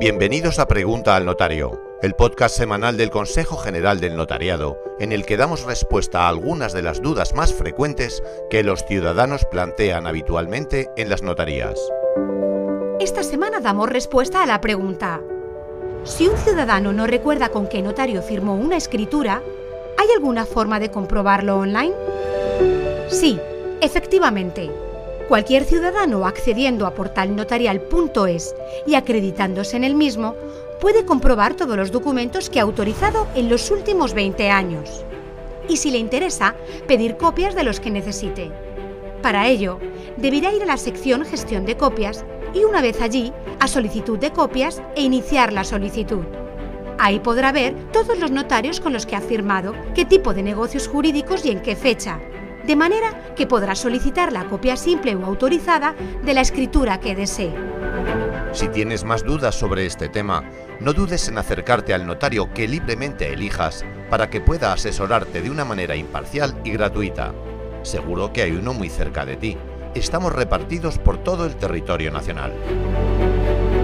Bienvenidos a Pregunta al Notario, el podcast semanal del Consejo General del Notariado, en el que damos respuesta a algunas de las dudas más frecuentes que los ciudadanos plantean habitualmente en las notarías. Esta semana damos respuesta a la pregunta, si un ciudadano no recuerda con qué notario firmó una escritura, ¿hay alguna forma de comprobarlo online? Sí, efectivamente. Cualquier ciudadano accediendo a portalnotarial.es y acreditándose en el mismo puede comprobar todos los documentos que ha autorizado en los últimos 20 años. Y si le interesa, pedir copias de los que necesite. Para ello, deberá ir a la sección Gestión de copias y una vez allí, a solicitud de copias e iniciar la solicitud. Ahí podrá ver todos los notarios con los que ha firmado, qué tipo de negocios jurídicos y en qué fecha, de manera que podrá solicitar la copia simple o autorizada de la escritura que desee. Si tienes más dudas sobre este tema, no dudes en acercarte al notario que libremente elijas para que pueda asesorarte de una manera imparcial y gratuita. Seguro que hay uno muy cerca de ti. Estamos repartidos por todo el territorio nacional.